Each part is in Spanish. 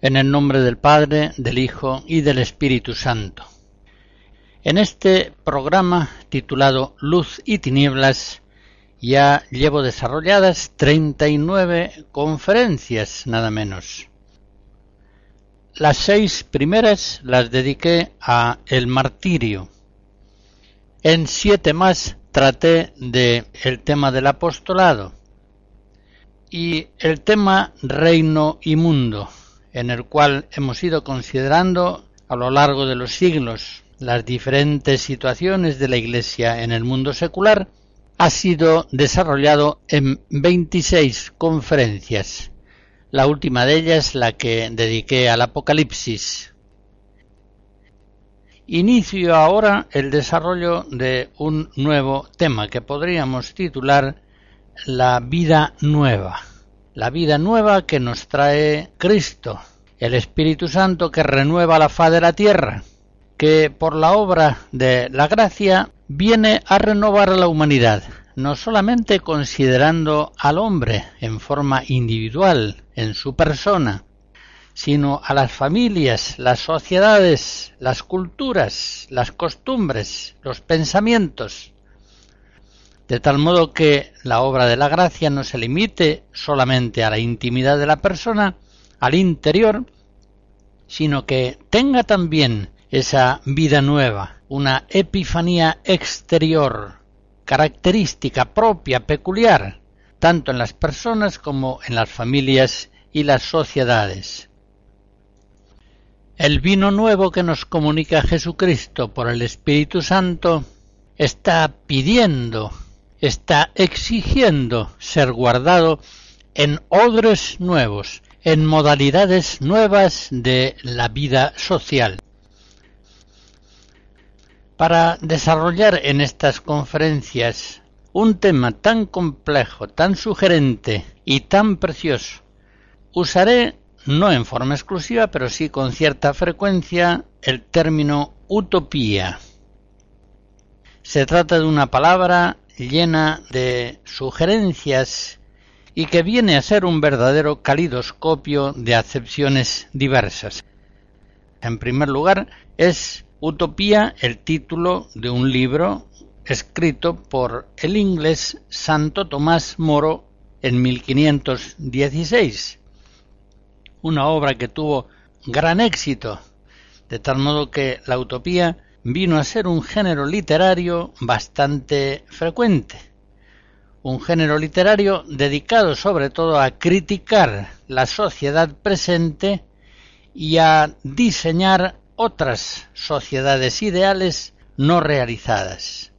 En el nombre del Padre, del Hijo y del Espíritu Santo. En este programa titulado Luz y Tinieblas ya llevo desarrolladas 39 conferencias, nada menos. Las seis primeras las dediqué a el martirio. En siete más traté de el tema del apostolado y el tema reino y mundo en el cual hemos ido considerando a lo largo de los siglos las diferentes situaciones de la Iglesia en el mundo secular, ha sido desarrollado en 26 conferencias, la última de ellas la que dediqué al Apocalipsis. Inicio ahora el desarrollo de un nuevo tema que podríamos titular La vida nueva la vida nueva que nos trae Cristo, el Espíritu Santo que renueva la faz de la tierra, que por la obra de la gracia viene a renovar a la humanidad, no solamente considerando al hombre en forma individual, en su persona, sino a las familias, las sociedades, las culturas, las costumbres, los pensamientos, de tal modo que la obra de la gracia no se limite solamente a la intimidad de la persona, al interior, sino que tenga también esa vida nueva, una epifanía exterior, característica propia, peculiar, tanto en las personas como en las familias y las sociedades. El vino nuevo que nos comunica Jesucristo por el Espíritu Santo está pidiendo está exigiendo ser guardado en odres nuevos, en modalidades nuevas de la vida social. Para desarrollar en estas conferencias un tema tan complejo, tan sugerente y tan precioso, usaré, no en forma exclusiva, pero sí con cierta frecuencia, el término utopía. Se trata de una palabra llena de sugerencias y que viene a ser un verdadero calidoscopio de acepciones diversas. En primer lugar, es Utopía el título de un libro escrito por el inglés Santo Tomás Moro en 1516, una obra que tuvo gran éxito, de tal modo que la utopía vino a ser un género literario bastante frecuente, un género literario dedicado sobre todo a criticar la sociedad presente y a diseñar otras sociedades ideales no realizadas.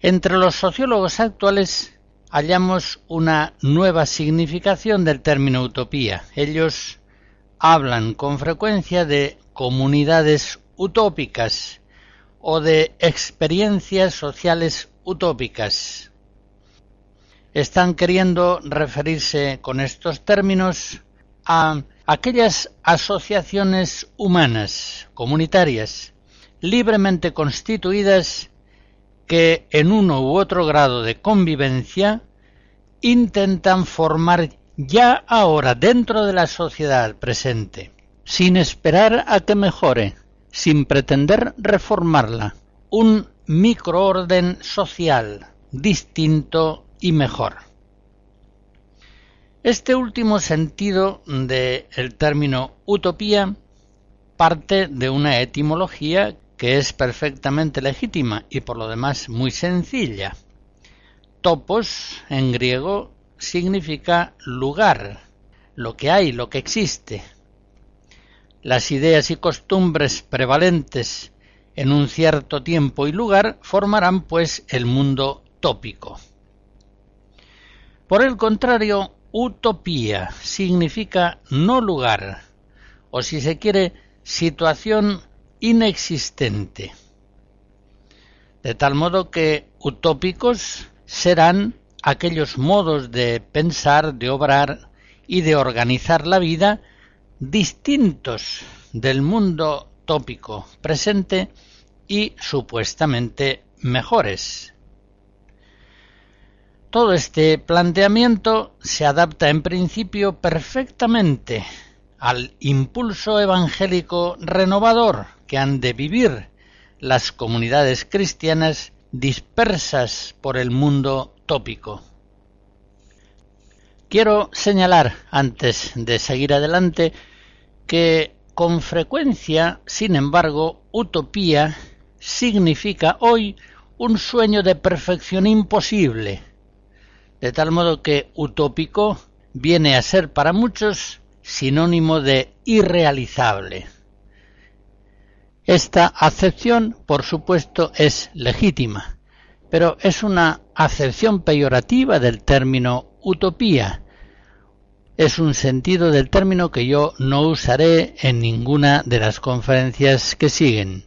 Entre los sociólogos actuales hallamos una nueva significación del término utopía. Ellos hablan con frecuencia de comunidades utópicas o de experiencias sociales utópicas. Están queriendo referirse con estos términos a aquellas asociaciones humanas, comunitarias, libremente constituidas que en uno u otro grado de convivencia intentan formar ya ahora dentro de la sociedad presente, sin esperar a que mejore, sin pretender reformarla, un microorden social distinto y mejor. Este último sentido del término utopía parte de una etimología que es perfectamente legítima y por lo demás muy sencilla. Topos en griego significa lugar, lo que hay, lo que existe. Las ideas y costumbres prevalentes en un cierto tiempo y lugar formarán pues el mundo tópico. Por el contrario, utopía significa no lugar, o si se quiere, situación inexistente. De tal modo que utópicos serán aquellos modos de pensar, de obrar y de organizar la vida distintos del mundo tópico presente y supuestamente mejores. Todo este planteamiento se adapta en principio perfectamente al impulso evangélico renovador que han de vivir las comunidades cristianas dispersas por el mundo tópico. Quiero señalar, antes de seguir adelante, que con frecuencia, sin embargo, utopía significa hoy un sueño de perfección imposible, de tal modo que utópico viene a ser para muchos sinónimo de irrealizable. Esta acepción, por supuesto, es legítima, pero es una acepción peyorativa del término utopía. Es un sentido del término que yo no usaré en ninguna de las conferencias que siguen.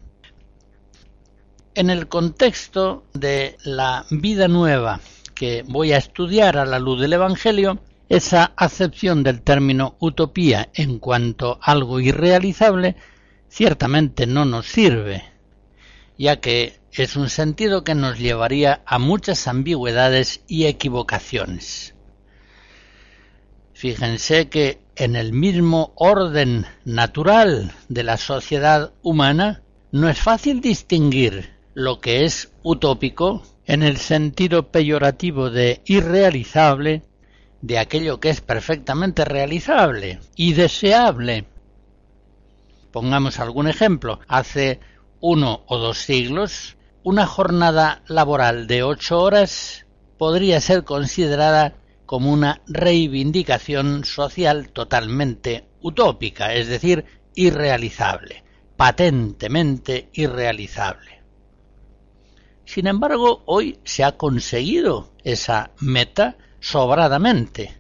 En el contexto de la vida nueva que voy a estudiar a la luz del Evangelio, esa acepción del término utopía en cuanto algo irrealizable ciertamente no nos sirve, ya que es un sentido que nos llevaría a muchas ambigüedades y equivocaciones. Fíjense que en el mismo orden natural de la sociedad humana no es fácil distinguir lo que es utópico en el sentido peyorativo de irrealizable de aquello que es perfectamente realizable y deseable. Pongamos algún ejemplo. Hace uno o dos siglos, una jornada laboral de ocho horas podría ser considerada como una reivindicación social totalmente utópica, es decir, irrealizable, patentemente irrealizable. Sin embargo, hoy se ha conseguido esa meta sobradamente,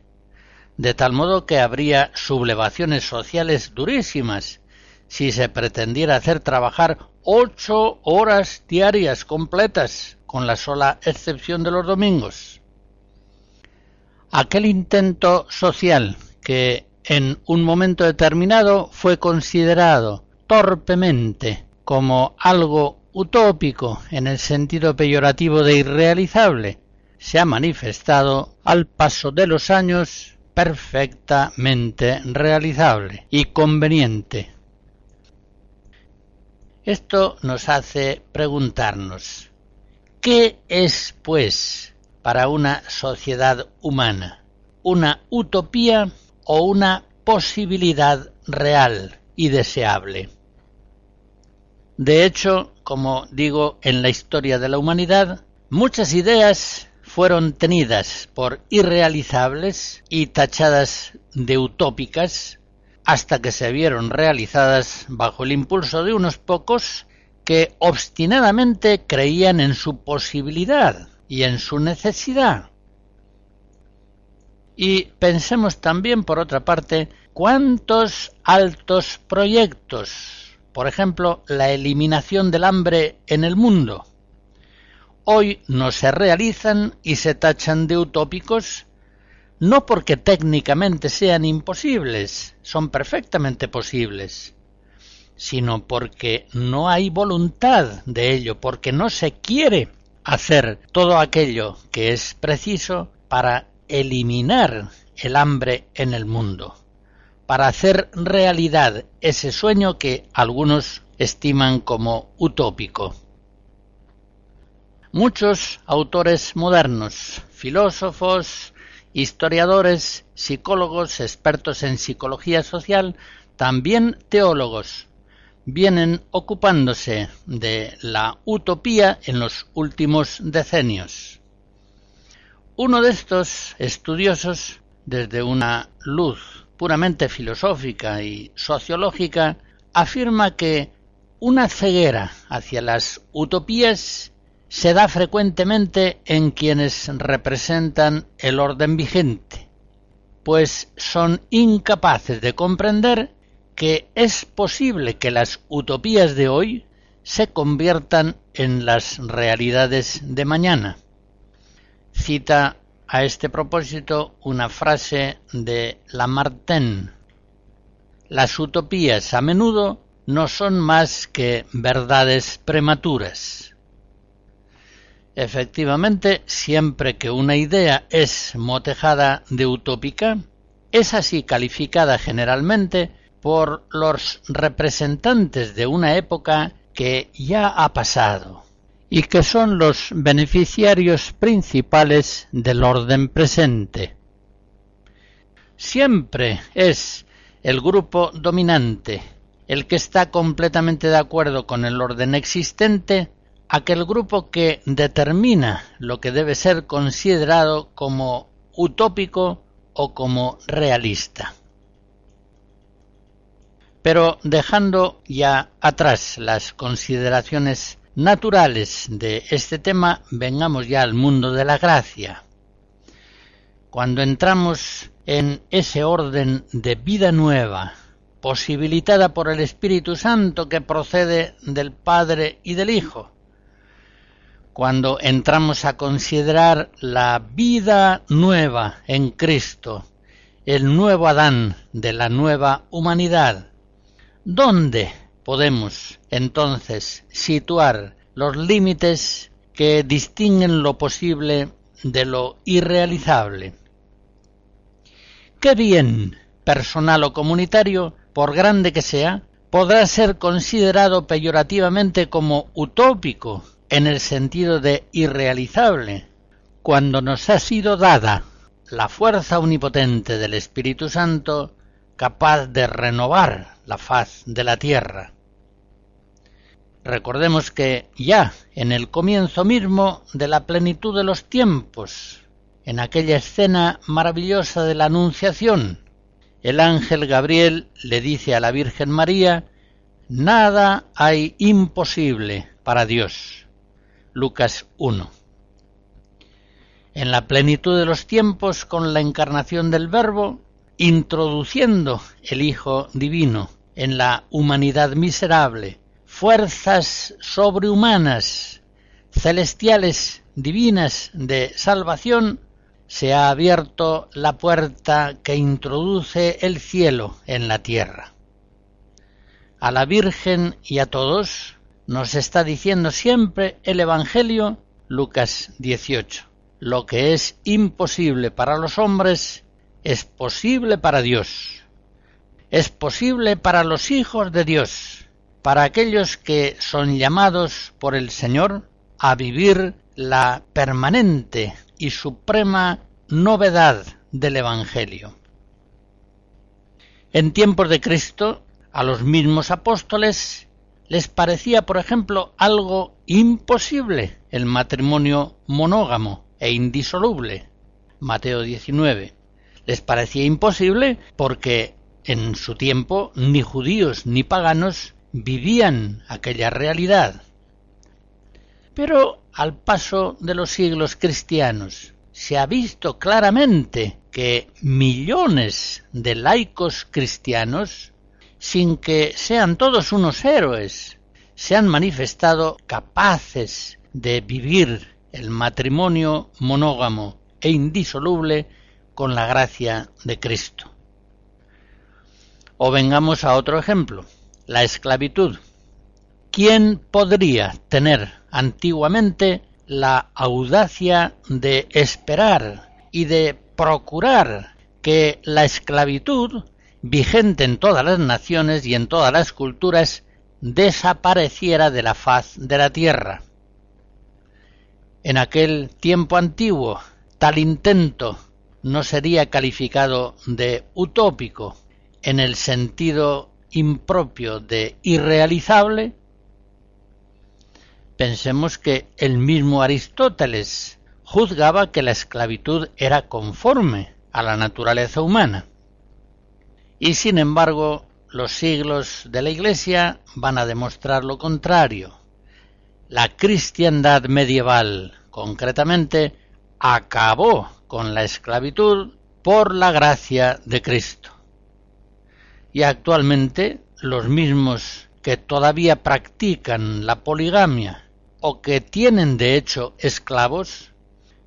de tal modo que habría sublevaciones sociales durísimas si se pretendiera hacer trabajar ocho horas diarias completas, con la sola excepción de los domingos. Aquel intento social que en un momento determinado fue considerado torpemente como algo utópico en el sentido peyorativo de irrealizable, se ha manifestado al paso de los años perfectamente realizable y conveniente. Esto nos hace preguntarnos, ¿qué es, pues, para una sociedad humana? ¿Una utopía o una posibilidad real y deseable? De hecho, como digo, en la historia de la humanidad, muchas ideas fueron tenidas por irrealizables y tachadas de utópicas hasta que se vieron realizadas bajo el impulso de unos pocos que obstinadamente creían en su posibilidad y en su necesidad. Y pensemos también, por otra parte, cuántos altos proyectos por ejemplo, la eliminación del hambre en el mundo. Hoy no se realizan y se tachan de utópicos no porque técnicamente sean imposibles, son perfectamente posibles, sino porque no hay voluntad de ello, porque no se quiere hacer todo aquello que es preciso para eliminar el hambre en el mundo para hacer realidad ese sueño que algunos estiman como utópico. Muchos autores modernos, filósofos historiadores, psicólogos, expertos en psicología social, también teólogos, vienen ocupándose de la utopía en los últimos decenios. Uno de estos estudiosos, desde una luz puramente filosófica y sociológica, afirma que una ceguera hacia las utopías se da frecuentemente en quienes representan el orden vigente, pues son incapaces de comprender que es posible que las utopías de hoy se conviertan en las realidades de mañana. Cita a este propósito una frase de Lamartine. Las utopías a menudo no son más que verdades prematuras. Efectivamente, siempre que una idea es motejada de utópica, es así calificada generalmente por los representantes de una época que ya ha pasado y que son los beneficiarios principales del orden presente. Siempre es el grupo dominante el que está completamente de acuerdo con el orden existente, aquel grupo que determina lo que debe ser considerado como utópico o como realista. Pero dejando ya atrás las consideraciones naturales de este tema, vengamos ya al mundo de la gracia. Cuando entramos en ese orden de vida nueva, posibilitada por el Espíritu Santo que procede del Padre y del Hijo, cuando entramos a considerar la vida nueva en Cristo, el nuevo Adán de la nueva humanidad, ¿Dónde podemos entonces situar los límites que distinguen lo posible de lo irrealizable? ¿Qué bien personal o comunitario, por grande que sea, podrá ser considerado peyorativamente como utópico en el sentido de irrealizable, cuando nos ha sido dada la fuerza omnipotente del Espíritu Santo capaz de renovar la faz de la tierra. Recordemos que ya en el comienzo mismo de la plenitud de los tiempos, en aquella escena maravillosa de la Anunciación, el ángel Gabriel le dice a la Virgen María, Nada hay imposible para Dios. Lucas 1. En la plenitud de los tiempos, con la encarnación del Verbo, introduciendo el Hijo Divino en la humanidad miserable, fuerzas sobrehumanas, celestiales, divinas de salvación, se ha abierto la puerta que introduce el cielo en la tierra. A la Virgen y a todos nos está diciendo siempre el Evangelio Lucas 18. Lo que es imposible para los hombres es posible para Dios, es posible para los hijos de Dios, para aquellos que son llamados por el Señor a vivir la permanente y suprema novedad del Evangelio. En tiempos de Cristo, a los mismos apóstoles les parecía, por ejemplo, algo imposible el matrimonio monógamo e indisoluble. Mateo 19 les parecía imposible porque en su tiempo ni judíos ni paganos vivían aquella realidad. Pero al paso de los siglos cristianos se ha visto claramente que millones de laicos cristianos, sin que sean todos unos héroes, se han manifestado capaces de vivir el matrimonio monógamo e indisoluble con la gracia de Cristo. O vengamos a otro ejemplo, la esclavitud. ¿Quién podría tener antiguamente la audacia de esperar y de procurar que la esclavitud, vigente en todas las naciones y en todas las culturas, desapareciera de la faz de la tierra? En aquel tiempo antiguo, tal intento no sería calificado de utópico en el sentido impropio de irrealizable, pensemos que el mismo Aristóteles juzgaba que la esclavitud era conforme a la naturaleza humana. Y sin embargo, los siglos de la Iglesia van a demostrar lo contrario. La cristiandad medieval, concretamente, acabó con la esclavitud por la gracia de Cristo. Y actualmente los mismos que todavía practican la poligamia o que tienen de hecho esclavos,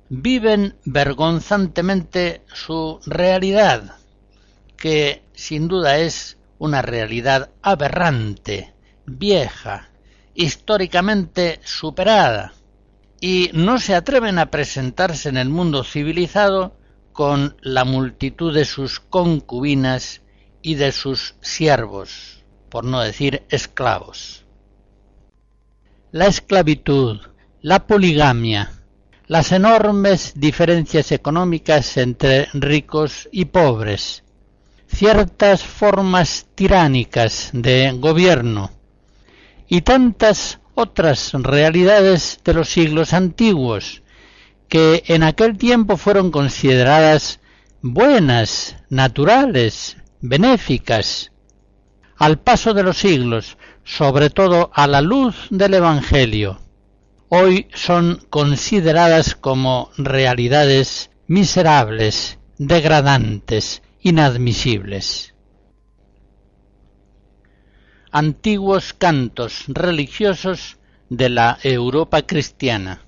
viven vergonzantemente su realidad, que sin duda es una realidad aberrante, vieja, históricamente superada, y no se atreven a presentarse en el mundo civilizado con la multitud de sus concubinas y de sus siervos, por no decir esclavos. La esclavitud, la poligamia, las enormes diferencias económicas entre ricos y pobres, ciertas formas tiránicas de gobierno y tantas otras realidades de los siglos antiguos que en aquel tiempo fueron consideradas buenas, naturales, benéficas. Al paso de los siglos, sobre todo a la luz del Evangelio, hoy son consideradas como realidades miserables, degradantes, inadmisibles antiguos cantos religiosos de la Europa cristiana.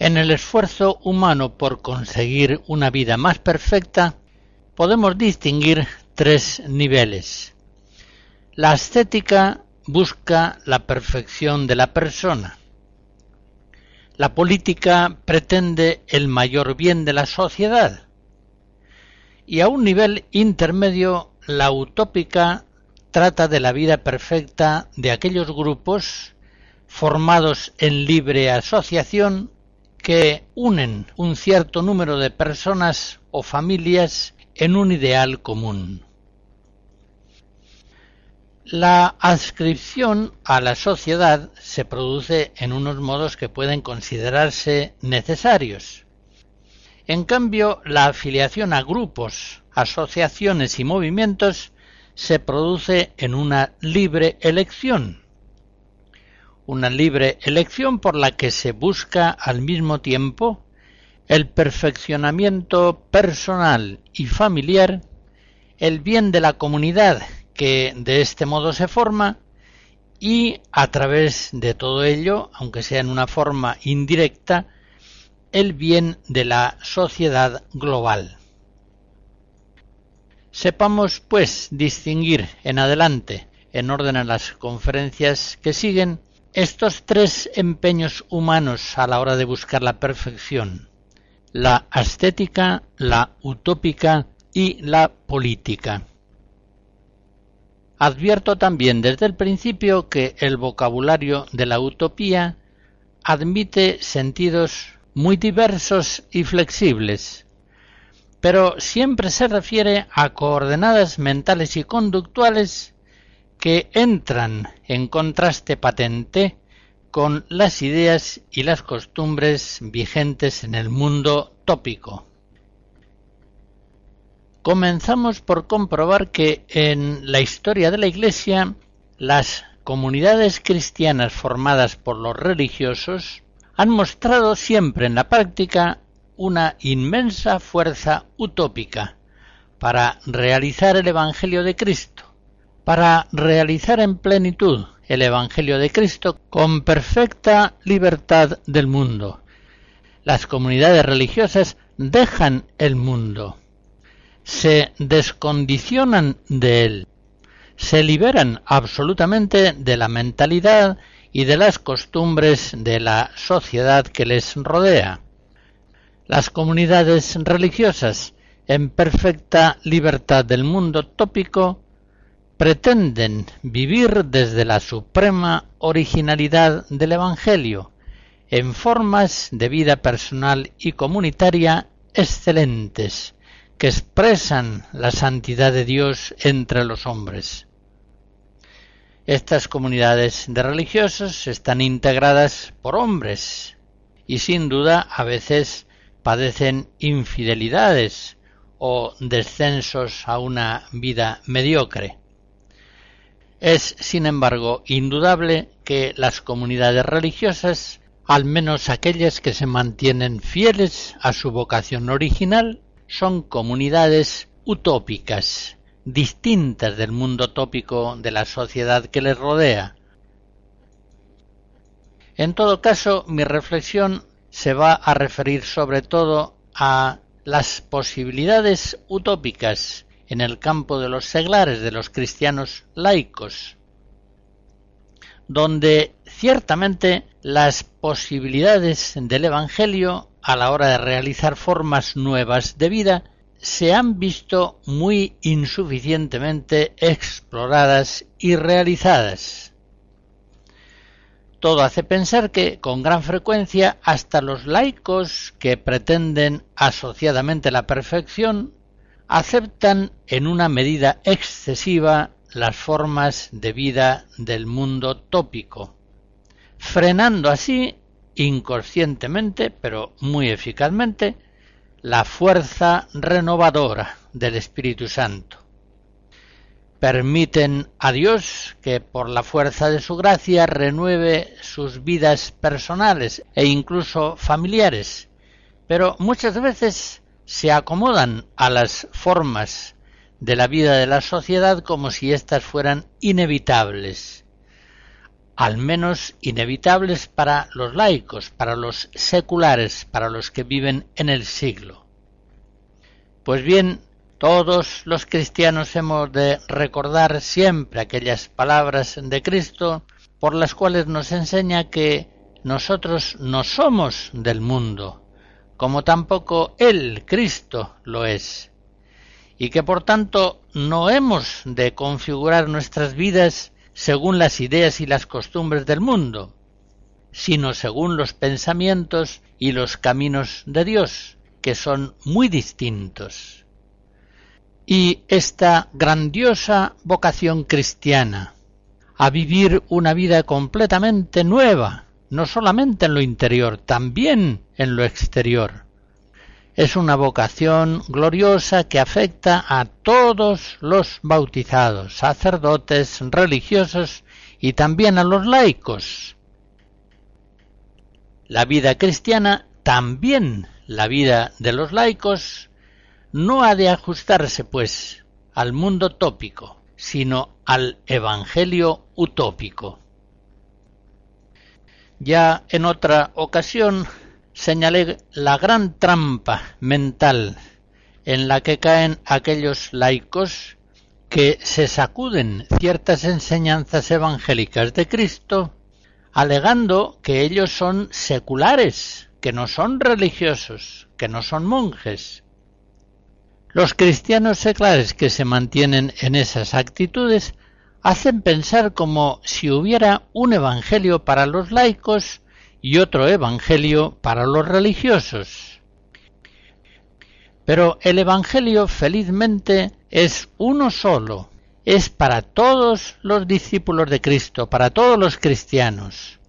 En el esfuerzo humano por conseguir una vida más perfecta, podemos distinguir tres niveles. La ascética busca la perfección de la persona. La política pretende el mayor bien de la sociedad. Y a un nivel intermedio, la utópica trata de la vida perfecta de aquellos grupos formados en libre asociación que unen un cierto número de personas o familias en un ideal común. La adscripción a la sociedad se produce en unos modos que pueden considerarse necesarios. En cambio, la afiliación a grupos, asociaciones y movimientos se produce en una libre elección, una libre elección por la que se busca al mismo tiempo el perfeccionamiento personal y familiar, el bien de la comunidad que de este modo se forma y a través de todo ello, aunque sea en una forma indirecta, el bien de la sociedad global. Sepamos, pues, distinguir en adelante, en orden a las conferencias que siguen, estos tres empeños humanos a la hora de buscar la perfección, la ascética, la utópica y la política. advierto también desde el principio que el vocabulario de la utopía admite sentidos muy diversos y flexibles, pero siempre se refiere a coordenadas mentales y conductuales que entran en contraste patente con las ideas y las costumbres vigentes en el mundo tópico. Comenzamos por comprobar que en la historia de la Iglesia las comunidades cristianas formadas por los religiosos han mostrado siempre en la práctica una inmensa fuerza utópica para realizar el Evangelio de Cristo, para realizar en plenitud el Evangelio de Cristo con perfecta libertad del mundo. Las comunidades religiosas dejan el mundo, se descondicionan de él, se liberan absolutamente de la mentalidad y de las costumbres de la sociedad que les rodea. Las comunidades religiosas, en perfecta libertad del mundo tópico, pretenden vivir desde la suprema originalidad del Evangelio, en formas de vida personal y comunitaria excelentes, que expresan la santidad de Dios entre los hombres. Estas comunidades de religiosos están integradas por hombres y sin duda a veces padecen infidelidades o descensos a una vida mediocre. Es, sin embargo, indudable que las comunidades religiosas, al menos aquellas que se mantienen fieles a su vocación original, son comunidades utópicas, distintas del mundo tópico de la sociedad que les rodea. En todo caso, mi reflexión se va a referir sobre todo a las posibilidades utópicas en el campo de los seglares de los cristianos laicos, donde ciertamente las posibilidades del Evangelio a la hora de realizar formas nuevas de vida se han visto muy insuficientemente exploradas y realizadas. Todo hace pensar que, con gran frecuencia, hasta los laicos que pretenden asociadamente la perfección aceptan en una medida excesiva las formas de vida del mundo tópico, frenando así inconscientemente, pero muy eficazmente, la fuerza renovadora del Espíritu Santo. Permiten a Dios que por la fuerza de su gracia renueve sus vidas personales e incluso familiares, pero muchas veces se acomodan a las formas de la vida de la sociedad como si éstas fueran inevitables, al menos inevitables para los laicos, para los seculares, para los que viven en el siglo. Pues bien, todos los cristianos hemos de recordar siempre aquellas palabras de Cristo por las cuales nos enseña que nosotros no somos del mundo, como tampoco Él, Cristo, lo es, y que por tanto no hemos de configurar nuestras vidas según las ideas y las costumbres del mundo, sino según los pensamientos y los caminos de Dios, que son muy distintos. Y esta grandiosa vocación cristiana a vivir una vida completamente nueva, no solamente en lo interior, también en lo exterior. Es una vocación gloriosa que afecta a todos los bautizados, sacerdotes, religiosos y también a los laicos. La vida cristiana, también la vida de los laicos, no ha de ajustarse, pues, al mundo tópico, sino al Evangelio utópico. Ya en otra ocasión señalé la gran trampa mental en la que caen aquellos laicos que se sacuden ciertas enseñanzas evangélicas de Cristo alegando que ellos son seculares, que no son religiosos, que no son monjes. Los cristianos seculares que se mantienen en esas actitudes hacen pensar como si hubiera un evangelio para los laicos y otro evangelio para los religiosos. Pero el evangelio felizmente es uno solo, es para todos los discípulos de Cristo, para todos los cristianos,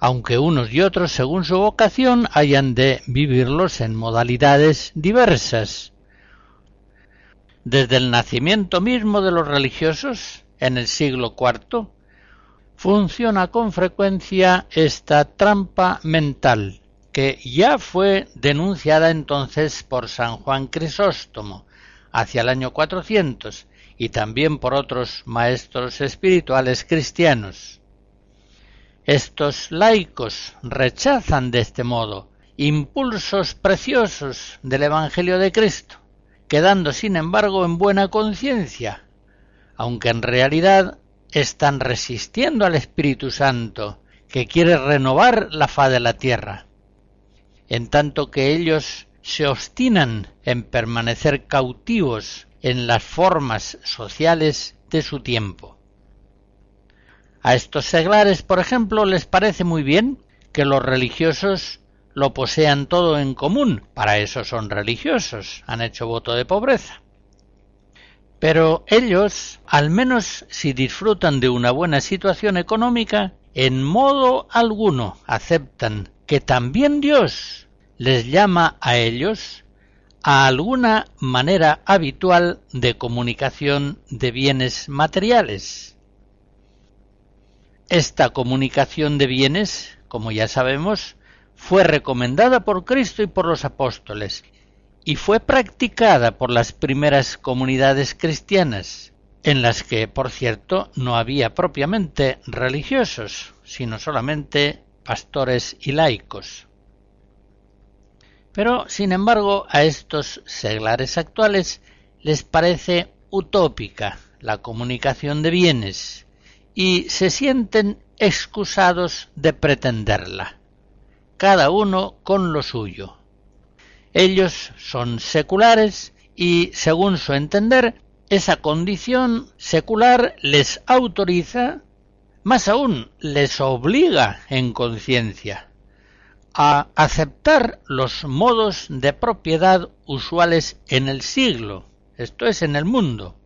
aunque unos y otros, según su vocación, hayan de vivirlos en modalidades diversas. Desde el nacimiento mismo de los religiosos, en el siglo IV, funciona con frecuencia esta trampa mental, que ya fue denunciada entonces por San Juan Crisóstomo hacia el año 400 y también por otros maestros espirituales cristianos. Estos laicos rechazan de este modo impulsos preciosos del Evangelio de Cristo, quedando sin embargo en buena conciencia, aunque en realidad están resistiendo al Espíritu Santo, que quiere renovar la faz de la tierra, en tanto que ellos se obstinan en permanecer cautivos en las formas sociales de su tiempo. A estos seglares, por ejemplo, les parece muy bien que los religiosos lo posean todo en común, para eso son religiosos, han hecho voto de pobreza. Pero ellos, al menos si disfrutan de una buena situación económica, en modo alguno aceptan que también Dios les llama a ellos a alguna manera habitual de comunicación de bienes materiales. Esta comunicación de bienes, como ya sabemos, fue recomendada por Cristo y por los apóstoles y fue practicada por las primeras comunidades cristianas, en las que, por cierto, no había propiamente religiosos, sino solamente pastores y laicos. Pero, sin embargo, a estos seglares actuales les parece utópica la comunicación de bienes y se sienten excusados de pretenderla, cada uno con lo suyo. Ellos son seculares y, según su entender, esa condición secular les autoriza, más aún les obliga en conciencia, a aceptar los modos de propiedad usuales en el siglo, esto es, en el mundo.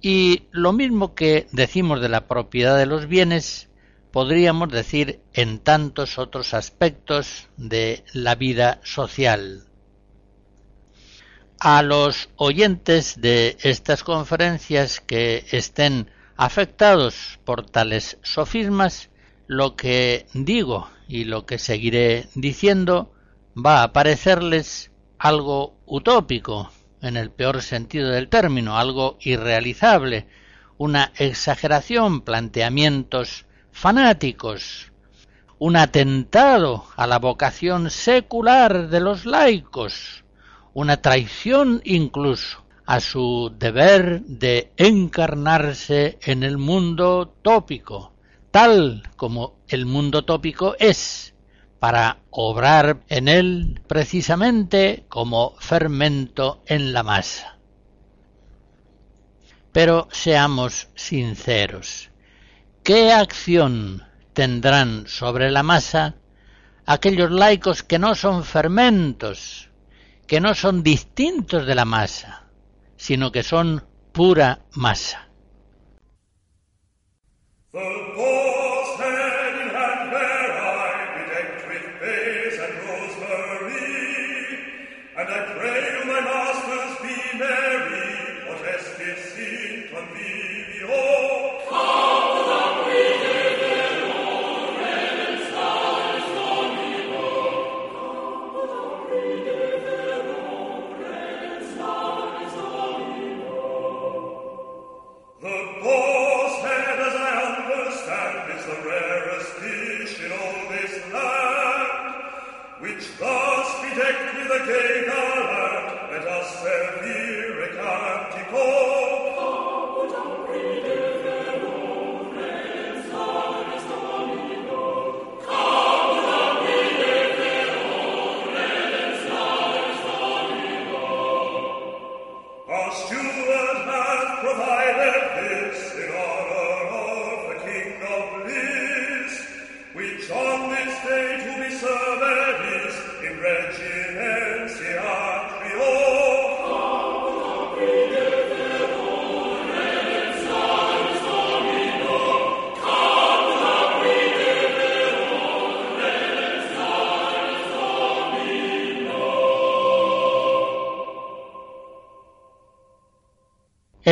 Y lo mismo que decimos de la propiedad de los bienes, podríamos decir en tantos otros aspectos de la vida social. A los oyentes de estas conferencias que estén afectados por tales sofismas, lo que digo y lo que seguiré diciendo va a parecerles algo utópico, en el peor sentido del término, algo irrealizable, una exageración, planteamientos fanáticos, un atentado a la vocación secular de los laicos, una traición incluso a su deber de encarnarse en el mundo tópico, tal como el mundo tópico es, para obrar en él precisamente como fermento en la masa. Pero seamos sinceros, ¿Qué acción tendrán sobre la masa aquellos laicos que no son fermentos, que no son distintos de la masa, sino que son pura masa?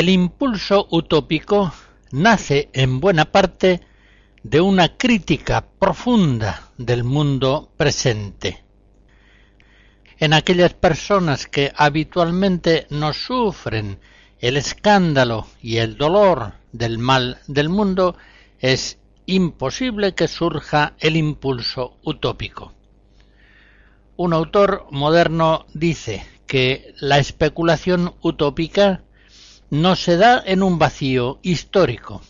El impulso utópico nace en buena parte de una crítica profunda del mundo presente. En aquellas personas que habitualmente no sufren el escándalo y el dolor del mal del mundo, es imposible que surja el impulso utópico. Un autor moderno dice que la especulación utópica no se da en un vacío histórico.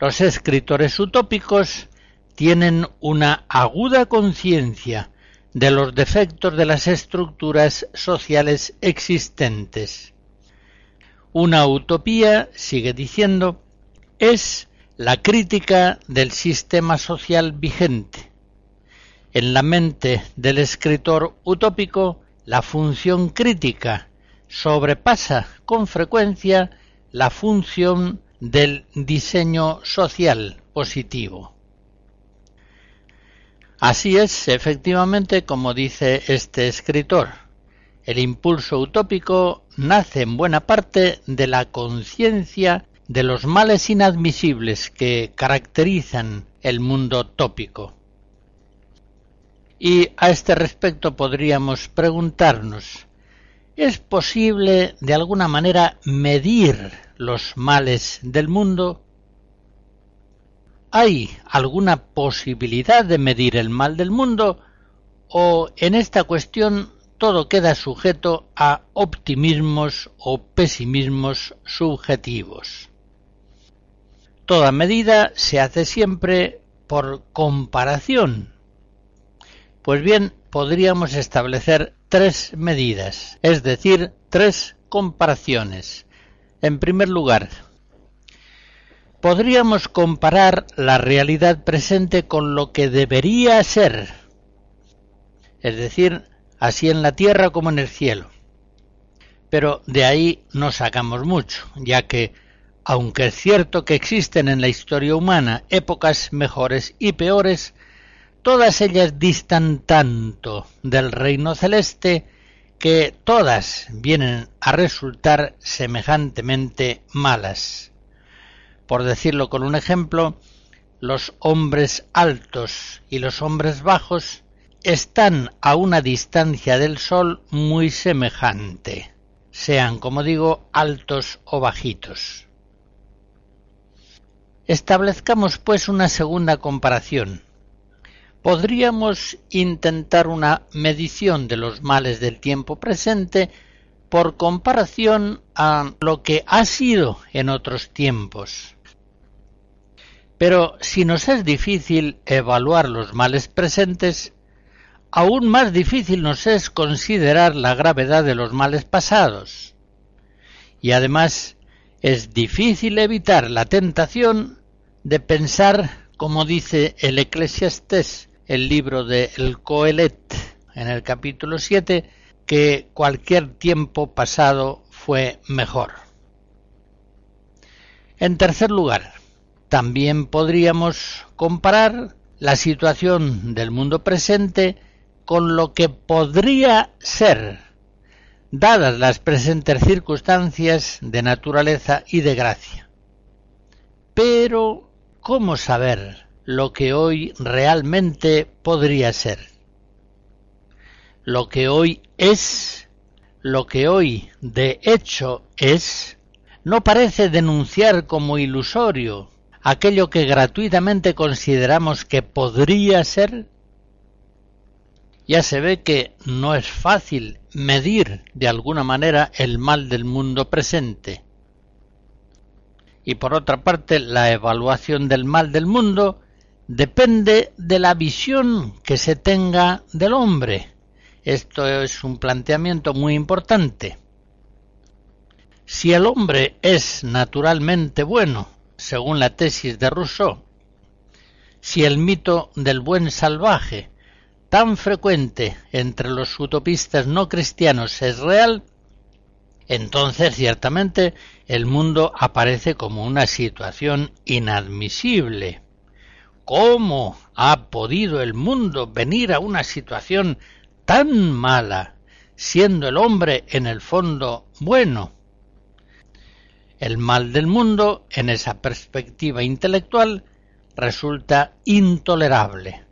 Los escritores utópicos tienen una aguda conciencia de los defectos de las estructuras sociales existentes. Una utopía, sigue diciendo, es la crítica del sistema social vigente. En la mente del escritor utópico, la función crítica sobrepasa con frecuencia la función del diseño social positivo. Así es, efectivamente, como dice este escritor, el impulso utópico nace en buena parte de la conciencia de los males inadmisibles que caracterizan el mundo tópico. Y a este respecto podríamos preguntarnos, ¿Es posible de alguna manera medir los males del mundo? ¿Hay alguna posibilidad de medir el mal del mundo? ¿O en esta cuestión todo queda sujeto a optimismos o pesimismos subjetivos? Toda medida se hace siempre por comparación. Pues bien, podríamos establecer tres medidas, es decir, tres comparaciones. En primer lugar, podríamos comparar la realidad presente con lo que debería ser, es decir, así en la tierra como en el cielo. Pero de ahí no sacamos mucho, ya que, aunque es cierto que existen en la historia humana épocas mejores y peores, todas ellas distan tanto del reino celeste que todas vienen a resultar semejantemente malas. Por decirlo con un ejemplo, los hombres altos y los hombres bajos están a una distancia del Sol muy semejante, sean, como digo, altos o bajitos. Establezcamos pues una segunda comparación podríamos intentar una medición de los males del tiempo presente por comparación a lo que ha sido en otros tiempos. Pero si nos es difícil evaluar los males presentes, aún más difícil nos es considerar la gravedad de los males pasados. Y además es difícil evitar la tentación de pensar, como dice el Eclesiastés, el libro de El Coelet en el capítulo 7 que cualquier tiempo pasado fue mejor. En tercer lugar, también podríamos comparar la situación del mundo presente con lo que podría ser, dadas las presentes circunstancias de naturaleza y de gracia. Pero, ¿cómo saber lo que hoy realmente podría ser. Lo que hoy es, lo que hoy de hecho es, no parece denunciar como ilusorio aquello que gratuitamente consideramos que podría ser. Ya se ve que no es fácil medir de alguna manera el mal del mundo presente. Y por otra parte, la evaluación del mal del mundo depende de la visión que se tenga del hombre. Esto es un planteamiento muy importante. Si el hombre es naturalmente bueno, según la tesis de Rousseau, si el mito del buen salvaje tan frecuente entre los utopistas no cristianos es real, entonces ciertamente el mundo aparece como una situación inadmisible. ¿Cómo ha podido el mundo venir a una situación tan mala, siendo el hombre en el fondo bueno? El mal del mundo, en esa perspectiva intelectual, resulta intolerable.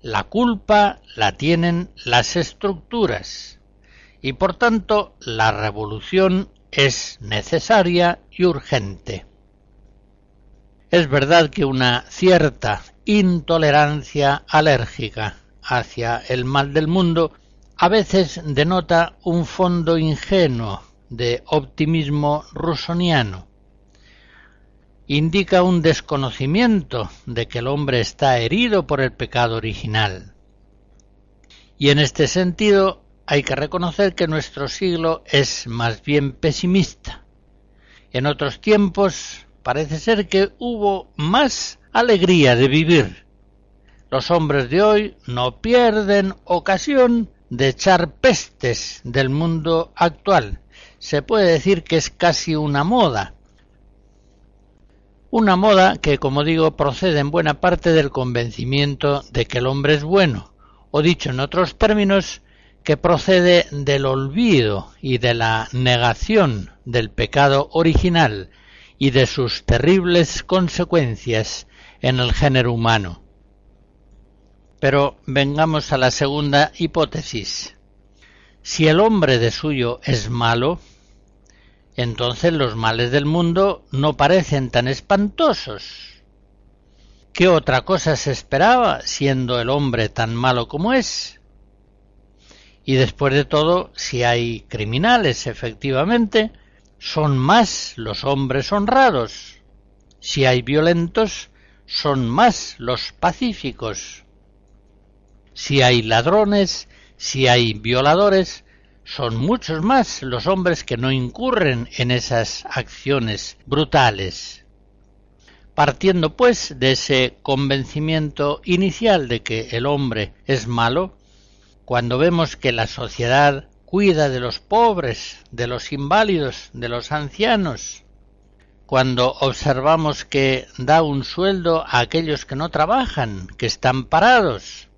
La culpa la tienen las estructuras y por tanto la revolución es necesaria y urgente. Es verdad que una cierta intolerancia alérgica hacia el mal del mundo a veces denota un fondo ingenuo de optimismo rusoniano. Indica un desconocimiento de que el hombre está herido por el pecado original. Y en este sentido hay que reconocer que nuestro siglo es más bien pesimista. En otros tiempos parece ser que hubo más alegría de vivir. Los hombres de hoy no pierden ocasión de echar pestes del mundo actual. Se puede decir que es casi una moda. Una moda que, como digo, procede en buena parte del convencimiento de que el hombre es bueno, o dicho en otros términos, que procede del olvido y de la negación del pecado original y de sus terribles consecuencias en el género humano. Pero vengamos a la segunda hipótesis. Si el hombre de suyo es malo, entonces los males del mundo no parecen tan espantosos. ¿Qué otra cosa se esperaba siendo el hombre tan malo como es? Y después de todo, si hay criminales, efectivamente, son más los hombres honrados. Si hay violentos, son más los pacíficos. Si hay ladrones, si hay violadores, son muchos más los hombres que no incurren en esas acciones brutales. Partiendo pues de ese convencimiento inicial de que el hombre es malo, cuando vemos que la sociedad cuida de los pobres, de los inválidos, de los ancianos, cuando observamos que da un sueldo a aquellos que no trabajan, que están parados,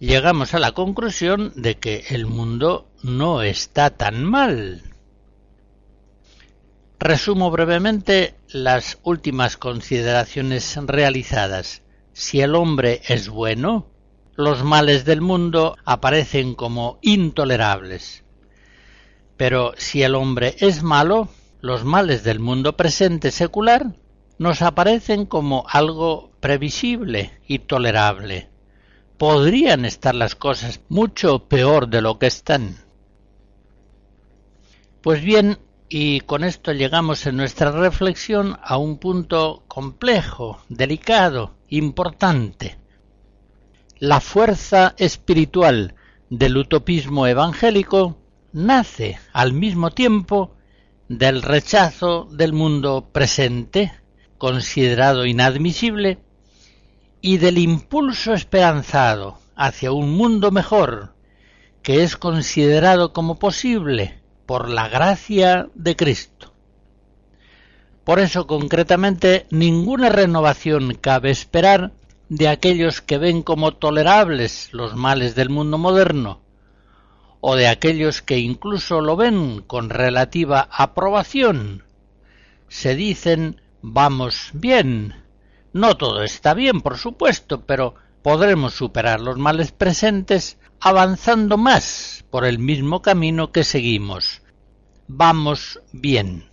llegamos a la conclusión de que el mundo no está tan mal. Resumo brevemente las últimas consideraciones realizadas. Si el hombre es bueno, los males del mundo aparecen como intolerables. Pero si el hombre es malo, los males del mundo presente secular nos aparecen como algo previsible y tolerable. Podrían estar las cosas mucho peor de lo que están. Pues bien, y con esto llegamos en nuestra reflexión a un punto complejo, delicado, importante la fuerza espiritual del utopismo evangélico nace al mismo tiempo del rechazo del mundo presente, considerado inadmisible, y del impulso esperanzado hacia un mundo mejor, que es considerado como posible por la gracia de Cristo. Por eso concretamente ninguna renovación cabe esperar de aquellos que ven como tolerables los males del mundo moderno, o de aquellos que incluso lo ven con relativa aprobación. Se dicen vamos bien. No todo está bien, por supuesto, pero podremos superar los males presentes avanzando más por el mismo camino que seguimos. Vamos bien.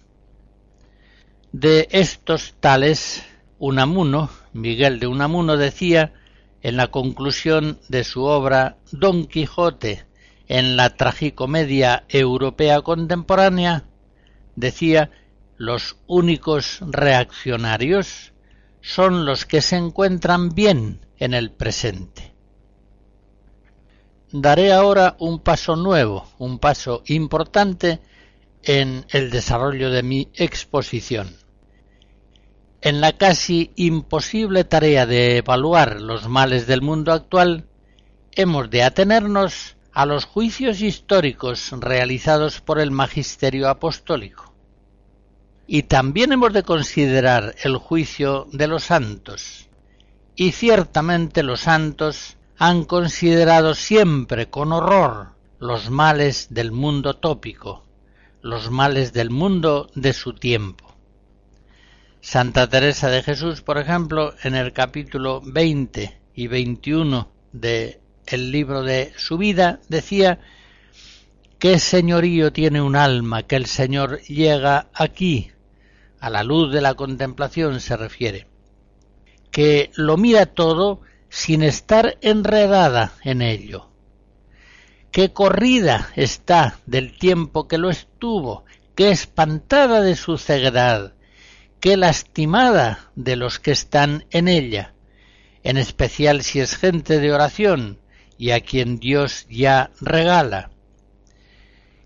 De estos tales, Unamuno Miguel de Unamuno decía en la conclusión de su obra Don Quijote en la tragicomedia europea contemporánea, decía los únicos reaccionarios son los que se encuentran bien en el presente. Daré ahora un paso nuevo, un paso importante en el desarrollo de mi exposición. En la casi imposible tarea de evaluar los males del mundo actual, hemos de atenernos a los juicios históricos realizados por el magisterio apostólico. Y también hemos de considerar el juicio de los santos. Y ciertamente los santos han considerado siempre con horror los males del mundo tópico, los males del mundo de su tiempo. Santa Teresa de Jesús, por ejemplo, en el capítulo 20 y 21 de el libro de su vida, decía ¿Qué señorío tiene un alma que el Señor llega aquí? A la luz de la contemplación se refiere. Que lo mira todo sin estar enredada en ello. Qué corrida está del tiempo que lo estuvo, qué espantada de su ceguedad, qué lastimada de los que están en ella, en especial si es gente de oración, y a quien Dios ya regala.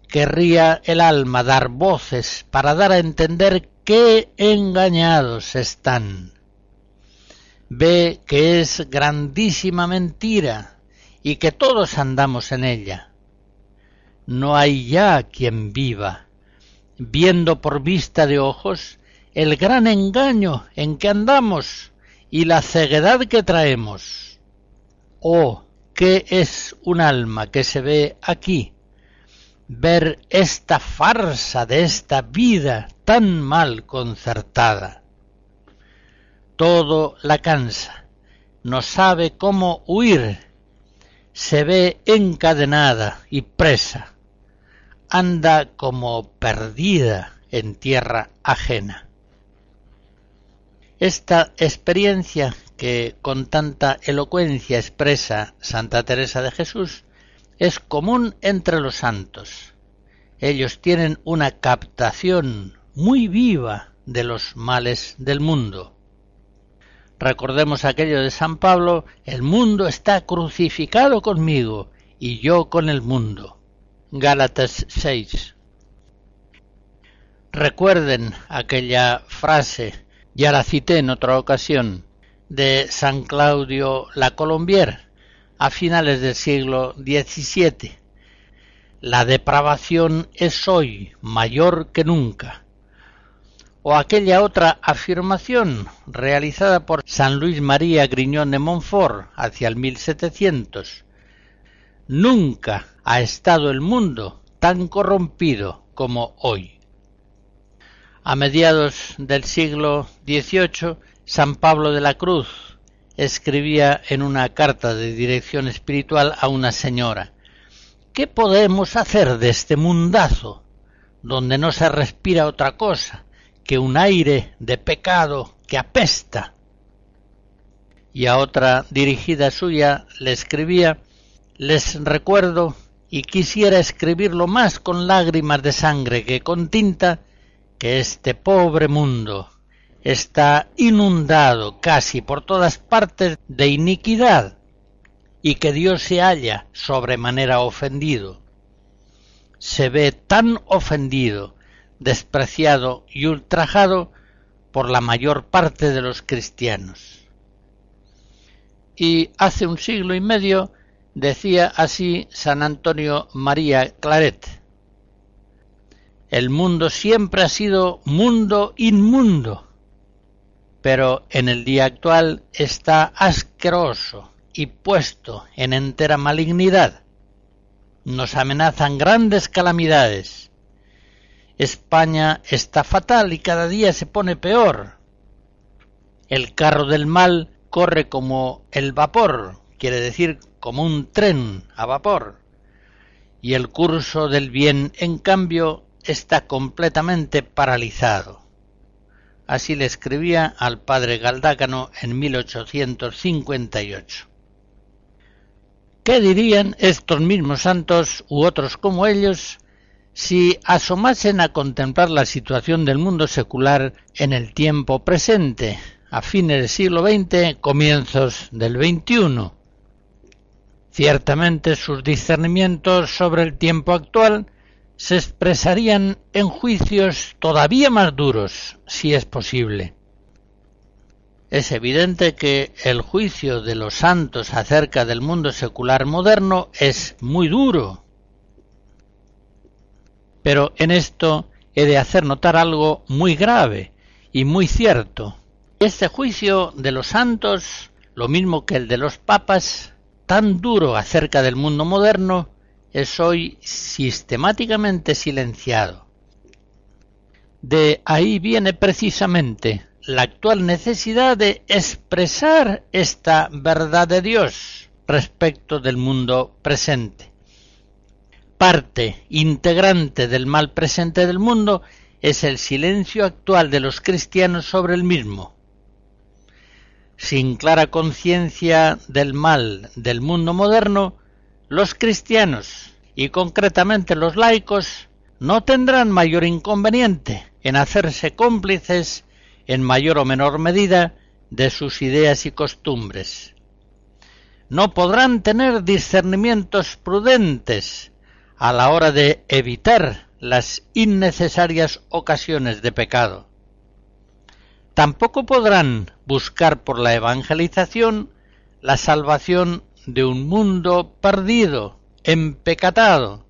Querría el alma dar voces para dar a entender qué engañados están. Ve que es grandísima mentira y que todos andamos en ella. No hay ya quien viva, viendo por vista de ojos el gran engaño en que andamos y la ceguedad que traemos. Oh, ¿Qué es un alma que se ve aquí? Ver esta farsa de esta vida tan mal concertada. Todo la cansa, no sabe cómo huir, se ve encadenada y presa, anda como perdida en tierra ajena. Esta experiencia que con tanta elocuencia expresa Santa Teresa de Jesús es común entre los santos. Ellos tienen una captación muy viva de los males del mundo. Recordemos aquello de San Pablo, el mundo está crucificado conmigo y yo con el mundo. Gálatas 6. Recuerden aquella frase, ya la cité en otra ocasión, de San Claudio la Colombier a finales del siglo XVII. La depravación es hoy mayor que nunca. O aquella otra afirmación realizada por San Luis María Griñón de Montfort hacia el 1700. Nunca ha estado el mundo tan corrompido como hoy. A mediados del siglo XVIII San Pablo de la Cruz escribía en una carta de dirección espiritual a una señora ¿Qué podemos hacer de este mundazo, donde no se respira otra cosa que un aire de pecado que apesta? Y a otra dirigida suya le escribía Les recuerdo y quisiera escribirlo más con lágrimas de sangre que con tinta que este pobre mundo está inundado casi por todas partes de iniquidad y que Dios se halla sobremanera ofendido. Se ve tan ofendido, despreciado y ultrajado por la mayor parte de los cristianos. Y hace un siglo y medio decía así San Antonio María Claret. El mundo siempre ha sido mundo inmundo, pero en el día actual está asqueroso y puesto en entera malignidad. Nos amenazan grandes calamidades. España está fatal y cada día se pone peor. El carro del mal corre como el vapor, quiere decir como un tren a vapor. Y el curso del bien, en cambio, está completamente paralizado. Así le escribía al padre Galdácano en 1858. ¿Qué dirían estos mismos santos u otros como ellos si asomasen a contemplar la situación del mundo secular en el tiempo presente, a fines del siglo XX, comienzos del XXI? Ciertamente sus discernimientos sobre el tiempo actual se expresarían en juicios todavía más duros, si es posible. es evidente que el juicio de los santos acerca del mundo secular moderno es muy duro. Pero en esto he de hacer notar algo muy grave y muy cierto. Este juicio de los santos, lo mismo que el de los papas, tan duro acerca del mundo moderno, es hoy sistemáticamente silenciado. De ahí viene precisamente la actual necesidad de expresar esta verdad de Dios respecto del mundo presente. Parte integrante del mal presente del mundo es el silencio actual de los cristianos sobre el mismo. Sin clara conciencia del mal del mundo moderno, los cristianos, y concretamente los laicos, no tendrán mayor inconveniente en hacerse cómplices en mayor o menor medida de sus ideas y costumbres. No podrán tener discernimientos prudentes a la hora de evitar las innecesarias ocasiones de pecado. Tampoco podrán buscar por la evangelización la salvación de un mundo perdido, empecatado,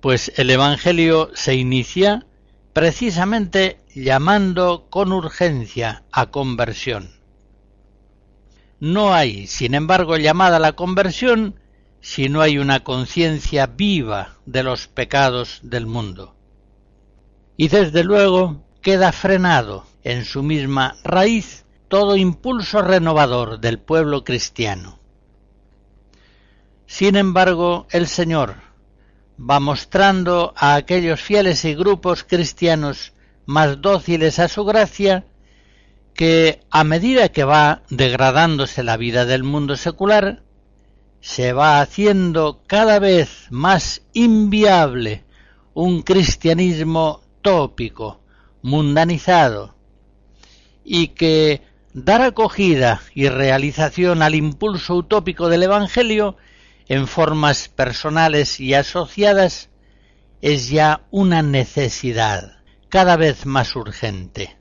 pues el Evangelio se inicia precisamente llamando con urgencia a conversión. No hay, sin embargo, llamada a la conversión si no hay una conciencia viva de los pecados del mundo. Y desde luego queda frenado en su misma raíz todo impulso renovador del pueblo cristiano. Sin embargo, el Señor, va mostrando a aquellos fieles y grupos cristianos más dóciles a su gracia que a medida que va degradándose la vida del mundo secular, se va haciendo cada vez más inviable un cristianismo tópico, mundanizado, y que dar acogida y realización al impulso utópico del Evangelio en formas personales y asociadas es ya una necesidad cada vez más urgente.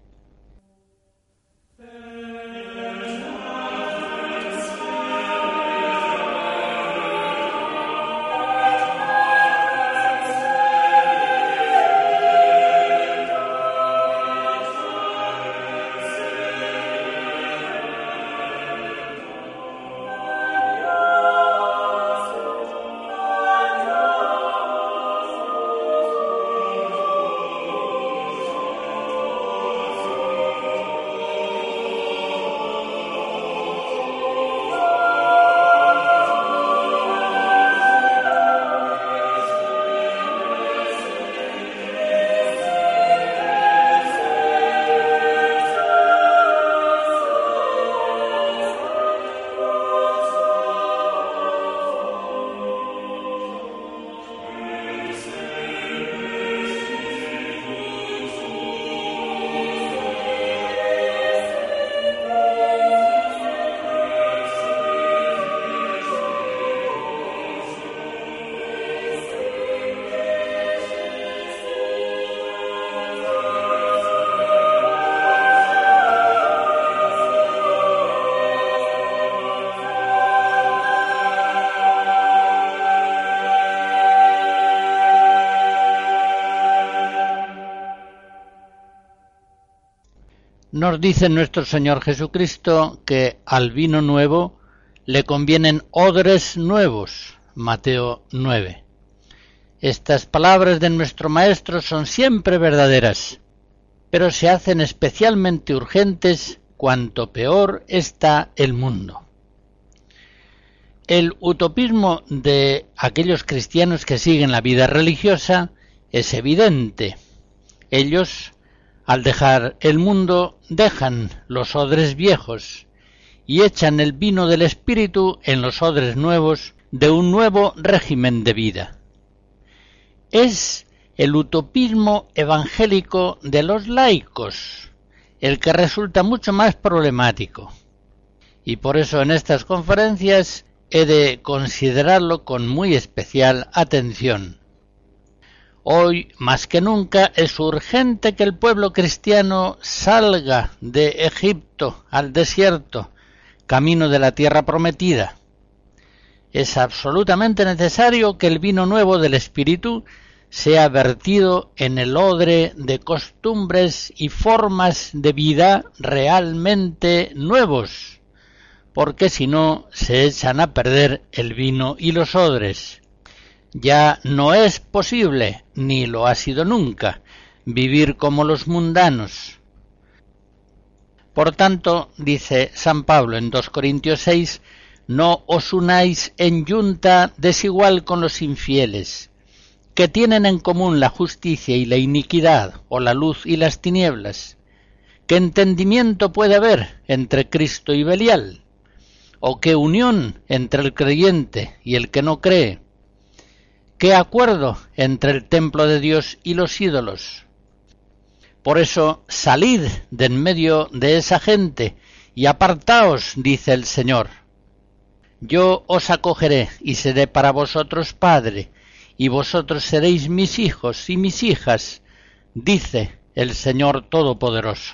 Nos dice nuestro Señor Jesucristo que al vino nuevo le convienen odres nuevos. Mateo 9. Estas palabras de nuestro Maestro son siempre verdaderas, pero se hacen especialmente urgentes cuanto peor está el mundo. El utopismo de aquellos cristianos que siguen la vida religiosa es evidente. Ellos al dejar el mundo, dejan los odres viejos y echan el vino del espíritu en los odres nuevos de un nuevo régimen de vida. Es el utopismo evangélico de los laicos el que resulta mucho más problemático. Y por eso en estas conferencias he de considerarlo con muy especial atención. Hoy, más que nunca, es urgente que el pueblo cristiano salga de Egipto al desierto, camino de la tierra prometida. Es absolutamente necesario que el vino nuevo del Espíritu sea vertido en el odre de costumbres y formas de vida realmente nuevos, porque si no se echan a perder el vino y los odres. Ya no es posible, ni lo ha sido nunca, vivir como los mundanos. Por tanto, dice San Pablo en 2 Corintios 6, no os unáis en yunta desigual con los infieles, que tienen en común la justicia y la iniquidad, o la luz y las tinieblas. ¿Qué entendimiento puede haber entre Cristo y Belial? ¿O qué unión entre el creyente y el que no cree? ¿Qué acuerdo entre el templo de Dios y los ídolos? Por eso, salid de en medio de esa gente y apartaos, dice el Señor. Yo os acogeré y seré para vosotros Padre, y vosotros seréis mis hijos y mis hijas, dice el Señor Todopoderoso.